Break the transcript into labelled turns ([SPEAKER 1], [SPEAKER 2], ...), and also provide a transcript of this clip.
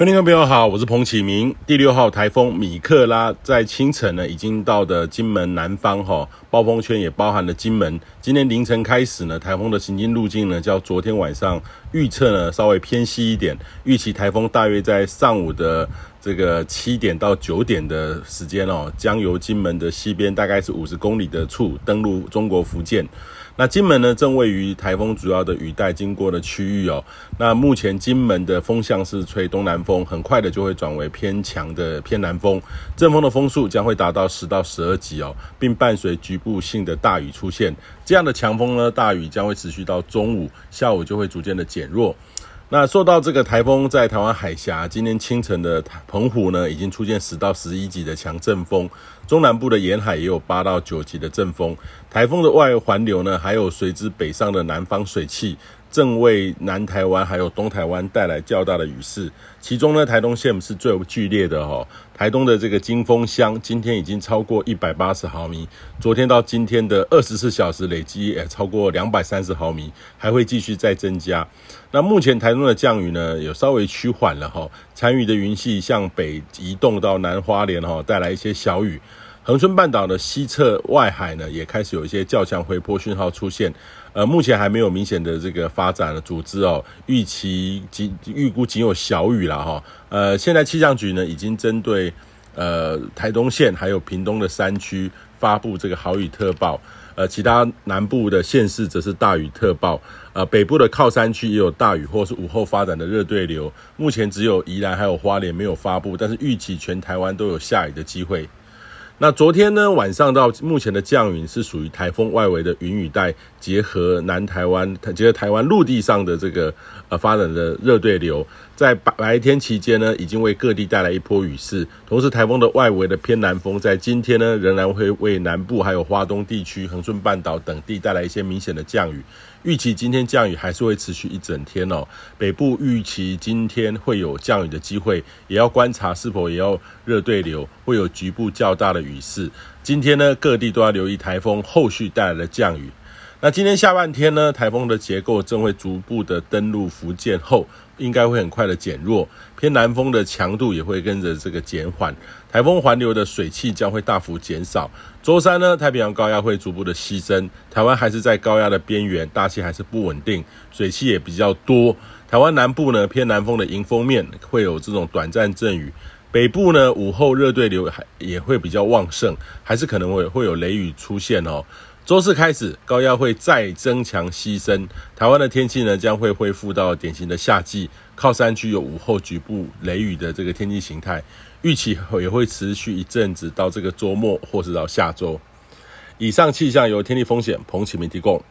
[SPEAKER 1] 各位听众朋友好，我是彭启明。第六号台风米克拉在清晨呢，已经到的金门南方哈，暴风圈也包含了金门。今天凌晨开始呢，台风的行进路径呢，较昨天晚上预测呢稍微偏西一点，预期台风大约在上午的这个七点到九点的时间哦，将由金门的西边大概是五十公里的处登陆中国福建。那金门呢，正位于台风主要的雨带经过的区域哦。那目前金门的风向是吹东南风，很快的就会转为偏强的偏南风，阵风的风速将会达到十到十二级哦，并伴随局部性的大雨出现。这样的强风呢，大雨将会持续到中午，下午就会逐渐的减弱。那说到这个台风在台湾海峡，今天清晨的澎湖呢，已经出现十到十一级的强阵风，中南部的沿海也有八到九级的阵风。台风的外环流呢，还有随之北上的南方水汽。正为南台湾还有东台湾带来较大的雨势，其中呢，台东县是最剧烈的哈。台东的这个金峰乡今天已经超过一百八十毫米，昨天到今天的二十四小时累积也超过两百三十毫米，还会继续再增加。那目前台东的降雨呢，有稍微趋缓了哈，残余的云系向北移动到南花莲哈，带来一些小雨。恒春半岛的西侧外海呢，也开始有一些较强回波讯号出现，呃，目前还没有明显的这个发展的组织哦，预期仅预估仅有小雨了哈，呃，现在气象局呢已经针对呃台东县还有屏东的山区发布这个豪雨特报，呃，其他南部的县市则是大雨特报，呃，北部的靠山区也有大雨或是午后发展的热对流，目前只有宜兰还有花莲没有发布，但是预期全台湾都有下雨的机会。那昨天呢，晚上到目前的降雨是属于台风外围的云雨带，结合南台湾，结合台湾陆地上的这个呃发展的热对流，在白白天期间呢，已经为各地带来一波雨势。同时，台风的外围的偏南风在今天呢，仍然会为南部还有华东地区、恒春半岛等地带来一些明显的降雨。预期今天降雨还是会持续一整天哦。北部预期今天会有降雨的机会，也要观察是否也要热对流，会有局部较大的雨雨势。今天呢，各地都要留意台风后续带来的降雨。那今天下半天呢，台风的结构正会逐步的登陆福建后，应该会很快的减弱，偏南风的强度也会跟着这个减缓，台风环流的水汽将会大幅减少。周三呢，太平洋高压会逐步的西伸，台湾还是在高压的边缘，大气还是不稳定，水汽也比较多。台湾南部呢，偏南风的迎风面会有这种短暂阵雨，北部呢，午后热对流还也会比较旺盛，还是可能会会有雷雨出现哦。周四开始，高压会再增强西伸，台湾的天气呢将会恢复到典型的夏季，靠山区有午后局部雷雨的这个天气形态，预期也会持续一阵子到这个周末或是到下周。以上气象由天气风险彭启明提供。